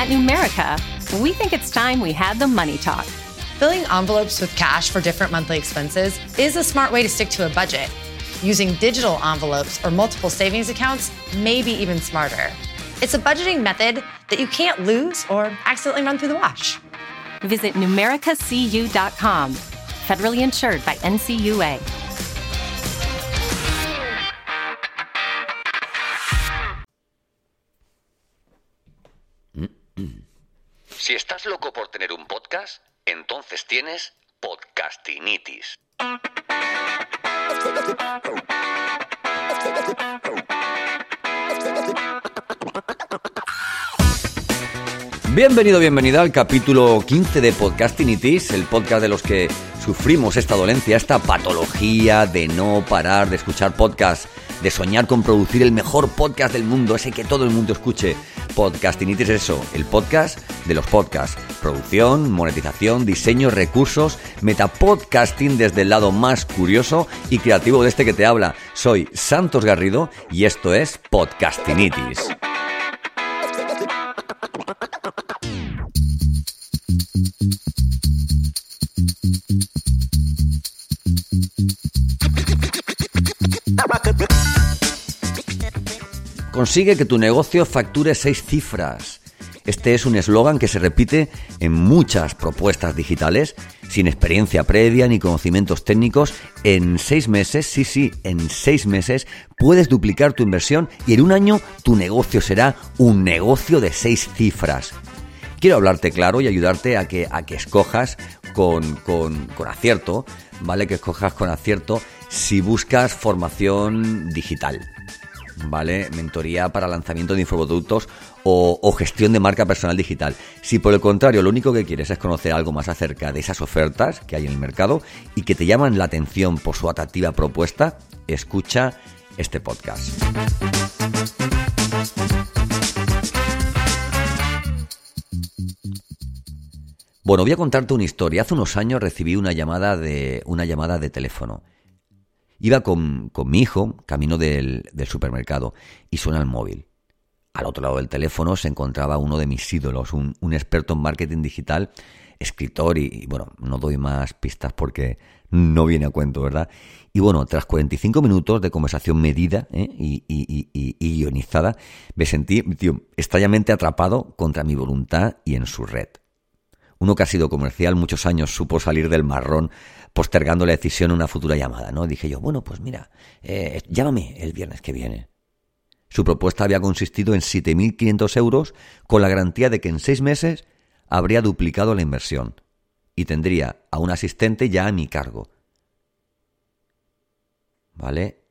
At Numerica, we think it's time we had the money talk. Filling envelopes with cash for different monthly expenses is a smart way to stick to a budget. Using digital envelopes or multiple savings accounts may be even smarter. It's a budgeting method that you can't lose or accidentally run through the wash. Visit numericacu.com. Federally insured by NCUA. Si estás loco por tener un podcast, entonces tienes podcastinitis. Bienvenido, bienvenida al capítulo 15 de Podcastinitis, el podcast de los que sufrimos esta dolencia, esta patología de no parar de escuchar podcasts, de soñar con producir el mejor podcast del mundo, ese que todo el mundo escuche. Podcastinitis es eso, el podcast de los podcasts. Producción, monetización, diseño, recursos, metapodcasting desde el lado más curioso y creativo de este que te habla. Soy Santos Garrido y esto es Podcastinitis. Consigue que tu negocio facture seis cifras. Este es un eslogan que se repite en muchas propuestas digitales, sin experiencia previa ni conocimientos técnicos. En seis meses, sí, sí, en seis meses puedes duplicar tu inversión y en un año tu negocio será un negocio de seis cifras. Quiero hablarte claro y ayudarte a que, a que escojas con, con, con acierto, ¿vale? Que escojas con acierto si buscas formación digital. ¿Vale? Mentoría para lanzamiento de infoproductos o, gestión de marca personal digital. Si por el contrario lo único que quieres es conocer algo más acerca de esas ofertas que hay en el mercado y que te llaman la atención por su atractiva propuesta, escucha este podcast. Bueno, voy a contarte una historia. Hace unos años recibí una llamada de, una llamada de teléfono. Iba con, con mi hijo camino del, del, supermercado y suena el móvil. Al otro lado del teléfono se encontraba uno de mis ídolos, un, experto en marketing digital, escritor y, bueno, no doy más pistas porque no viene a cuento, ¿verdad? Y bueno, tras 45 minutos de conversación medida ¿eh? y, y, y, y ionizada, me sentí, tío, extrañamente atrapado contra mi voluntad y en su red. Uno que ha sido comercial muchos años supo salir del marrón postergando la decisión a una futura llamada, ¿no? Dije yo, bueno, pues mira, eh, llámame el viernes que viene. Su propuesta había consistido en 7.500 euros con la garantía de que en seis meses habría duplicado la inversión y tendría a un asistente ya a mi cargo. ¿Vale?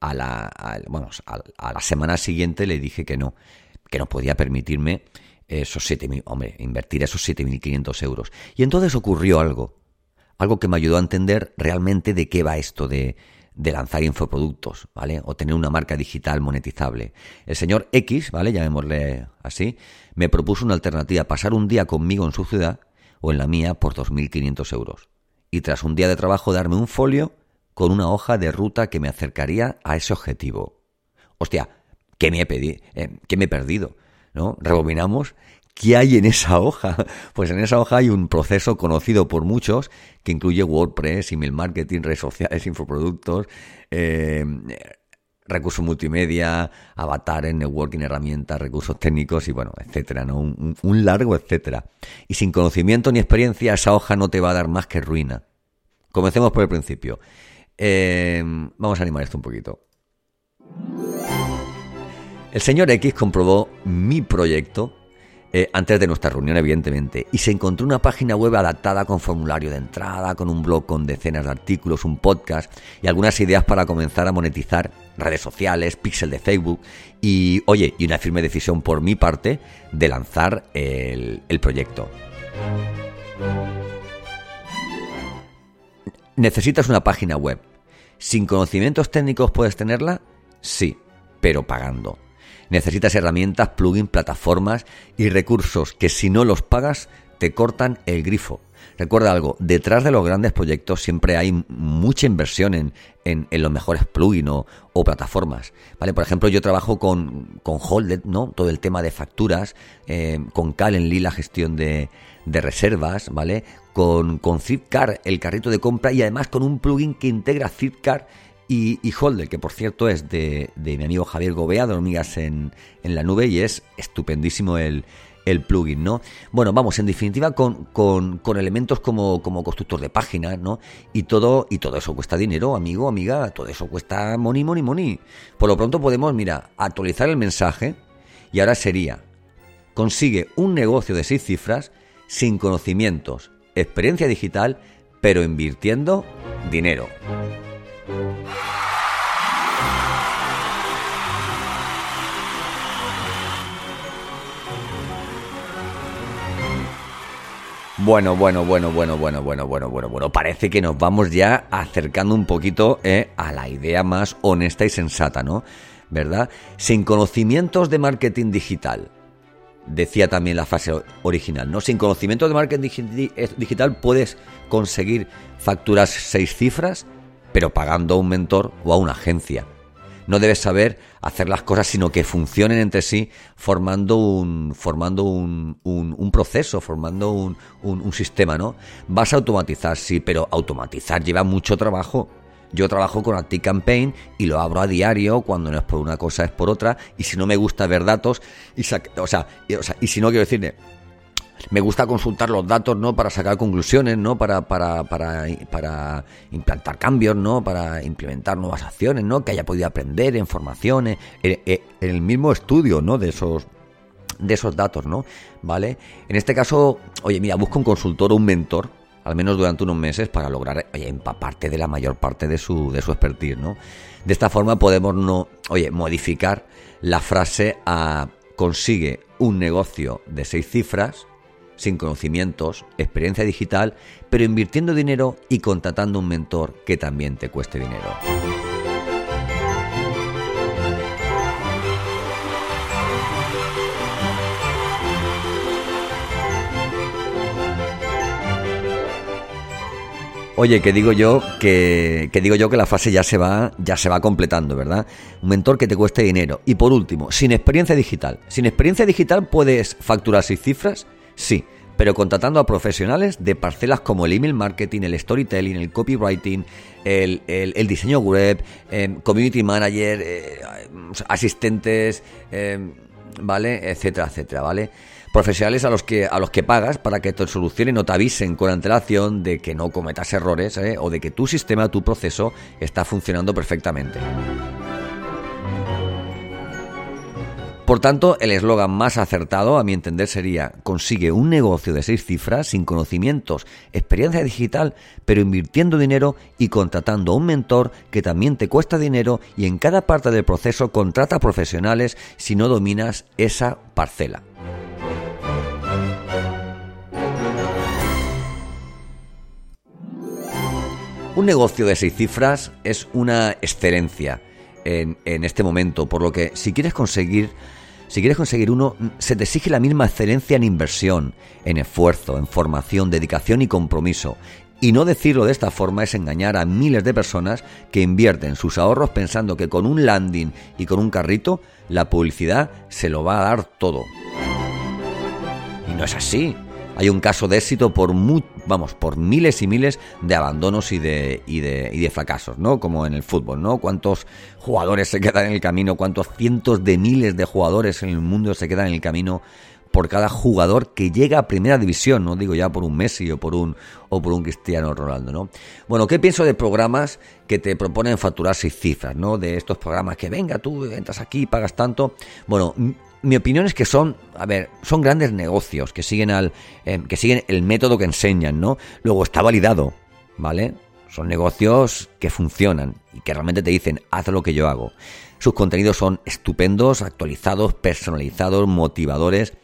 A la, a, bueno, a, a la semana siguiente le dije que no, que no podía permitirme esos 7.000, hombre, invertir esos 7.500 euros. Y entonces ocurrió algo, algo que me ayudó a entender realmente de qué va esto de, de lanzar infoproductos, ¿vale? O tener una marca digital monetizable. El señor X, ¿vale? Llamémosle así, me propuso una alternativa, pasar un día conmigo en su ciudad o en la mía por 2.500 euros. Y tras un día de trabajo darme un folio con una hoja de ruta que me acercaría a ese objetivo. Hostia, ¿qué me he? Eh, ¿qué me he perdido? ¿No? Rebobinamos. ¿Qué hay en esa hoja? Pues en esa hoja hay un proceso conocido por muchos que incluye WordPress, email marketing, redes sociales, infoproductos, eh, recursos multimedia, avatares, networking, herramientas, recursos técnicos y bueno, etcétera, ¿no? Un, largo etcétera. Y sin conocimiento ni experiencia, esa hoja no te va a dar más que ruina. Comencemos por el principio. Eh, vamos a animar esto un poquito. El señor X comprobó mi proyecto eh, antes de nuestra reunión, evidentemente, y se encontró una página web adaptada con formulario de entrada, con un blog con decenas de artículos, un podcast y algunas ideas para comenzar a monetizar redes sociales, pixel de Facebook y, oye, y una firme decisión por mi parte de lanzar el, el proyecto. ¿Necesitas una página web? ¿Sin conocimientos técnicos puedes tenerla? Sí, pero pagando. Necesitas herramientas, plugins, plataformas y recursos que si no los pagas te cortan el grifo. Recuerda algo, detrás de los grandes proyectos siempre hay mucha inversión en, en, los mejores plugins o, plataformas. ¿vale? Por ejemplo, yo trabajo con, con Holded, ¿no? Todo el tema de facturas, eh, con Calendly la gestión de, de reservas, ¿vale? Con, con Zipcar, el carrito de compra y además con un plugin que integra Zipcar y, Holder, que por cierto es de, mi amigo Javier Gobea, de Hormigas en, en la Nube, y es estupendísimo el, el plugin, ¿no? Bueno, vamos, en definitiva, con, con, con, elementos como, como constructor de páginas, ¿no? Y todo, y todo eso cuesta dinero, amigo, amiga, todo eso cuesta money, money, money. Por lo pronto podemos, mira, actualizar el mensaje y ahora sería, consigue un negocio de seis cifras sin conocimientos, experiencia digital, pero invirtiendo dinero. Bueno, bueno, bueno, bueno, bueno, bueno, bueno, bueno, bueno. Parece que nos vamos ya acercando un poquito eh, a la idea más honesta y sensata, ¿no? ¿Verdad? Sin conocimientos de marketing digital. Decía también la fase original, ¿no? Sin conocimientos de marketing eh, digital puedes conseguir facturas seis cifras, pero pagando a un mentor o a una agencia no debes saber hacer las cosas, sino que funcionen entre sí formando un, formando un, un, proceso, formando un, un, sistema, ¿no? Vas a automatizar, sí, pero automatizar lleva mucho trabajo. Yo trabajo con ActiveCampaign y lo abro a diario, cuando no es por una cosa es por otra, y si no me gusta ver datos, o, sea, y, o sea, y si no quiero decirle, me gusta consultar los datos, ¿no? Para sacar conclusiones, ¿no? Para, para, para, para implantar cambios, ¿no? Para implementar nuevas acciones, ¿no? Que haya podido aprender en formaciones, en, el mismo estudio, ¿no? De esos, de esos datos, ¿no? ¿Vale? En este caso, oye, mira, busca un consultor o un mentor, al menos durante unos meses, para lograr, oye, empaparte de la mayor parte de su, de su expertise, ¿no? De esta forma podemos, no, oye, modificar la frase a consigue un negocio de seis cifras sin conocimientos, experiencia digital, pero invirtiendo dinero y contratando un mentor que también te cueste dinero. Oye, que digo yo que, digo yo que la fase ya se va ya se va completando, ¿verdad? Un mentor que te cueste dinero y por último, sin experiencia digital. Sin experiencia digital puedes facturar seis cifras Sí, pero contratando a profesionales de parcelas como el email marketing, el storytelling, el copywriting, el, diseño web, em, community manager, eh, asistentes, em, ¿vale? Etcétera, etcétera, ¿vale? Profesionales a los que a los que pagas para que te solucionen o te avisen con antelación de que no cometas errores ¿eh? o de que tu sistema, tu proceso está funcionando perfectamente. Por tanto, el eslogan más acertado, a mi entender, sería consigue un negocio de seis cifras sin conocimientos, experiencia digital, pero invirtiendo dinero y contratando a un mentor que también te cuesta dinero y en cada parte del proceso contrata profesionales si no dominas esa parcela. Un negocio de seis cifras es una excelencia en, este momento, por lo que si quieres conseguir si quieres conseguir uno, se te exige la misma excelencia en inversión, en esfuerzo, en formación, dedicación y compromiso. Y no decirlo de esta forma es engañar a miles de personas que invierten sus ahorros pensando que con un landing y con un carrito la publicidad se lo va a dar todo. Y no es así hay un caso de éxito por vamos, por miles y miles de abandonos y de, y de, y de fracasos, ¿no? Como en el fútbol, ¿no? Cuántos jugadores se quedan en el camino, cuántos cientos de miles de jugadores en el mundo se quedan en el camino por cada jugador que llega a primera división, no digo ya por un Messi o por un o por un Cristiano Ronaldo, ¿no? Bueno, ¿qué pienso de programas que te proponen facturar seis cifras, ¿no? De estos programas que venga, tú entras aquí, pagas tanto. Bueno, mi opinión es que son, a ver, son grandes negocios que siguen al, eh, que siguen el método que enseñan, ¿no? Luego está validado, ¿vale? Son negocios que funcionan y que realmente te dicen, haz lo que yo hago. Sus contenidos son estupendos, actualizados, personalizados, motivadores.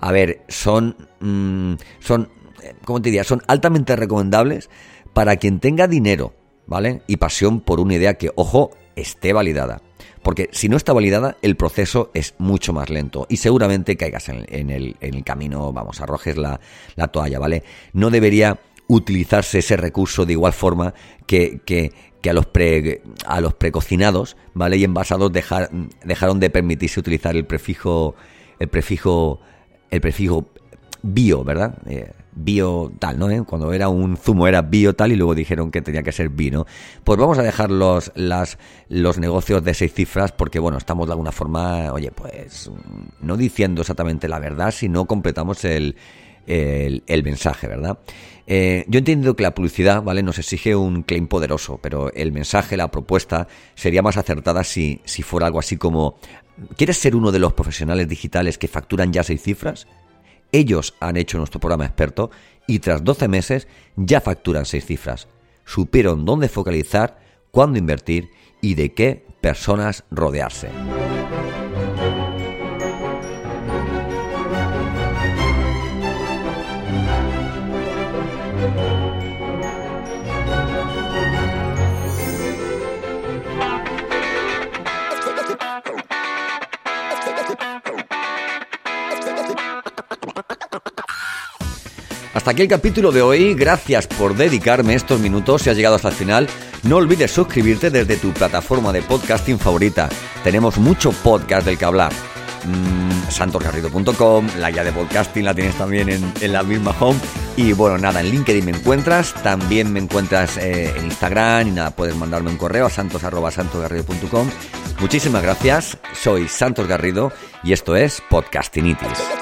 A ver, son, mm, son, eh, ¿cómo te diría? Son altamente recomendables para quien tenga dinero, ¿vale? Y pasión por una idea que, ojo, esté validada. Porque si no está validada, el proceso es mucho más lento y seguramente caigas en, el, camino, vamos, arrojes la, la toalla, ¿vale? No debería utilizarse ese recurso de igual forma que, que, que a los, pre, a los precocinados, ¿vale? Y envasados dejar, dejaron de permitirse utilizar el prefijo, el prefijo, el prefijo bio, ¿verdad? Eh, bio tal, ¿no? ¿Eh? Cuando era un zumo era bio tal y luego dijeron que tenía que ser vino. Pues vamos a dejar los, las, los negocios de seis cifras porque, bueno, estamos de alguna forma, oye, pues no diciendo exactamente la verdad, sino completamos el, el, mensaje, ¿verdad? Eh, yo entiendo que la publicidad, ¿vale? Nos exige un claim poderoso, pero el mensaje, la propuesta, sería más acertada si, si fuera algo así como ¿Quieres ser uno de los profesionales digitales que facturan ya seis cifras? Ellos han hecho nuestro programa experto y tras 12 meses ya facturan seis cifras. Supieron dónde focalizar, cuándo invertir y de qué personas rodearse. Hasta aquí el capítulo de hoy. Gracias por dedicarme estos minutos. Si has llegado hasta el final, no olvides suscribirte desde tu plataforma de podcasting favorita. Tenemos mucho podcast del que hablar. Mm, santosgarrido.com, la guía de podcasting la tienes también en, la misma home. Y bueno, nada, en LinkedIn me encuentras, también me encuentras eh, en Instagram y nada, puedes mandarme un correo a santos.santosgarrido.com. Muchísimas gracias, soy Santos Garrido y esto es Podcastinitis.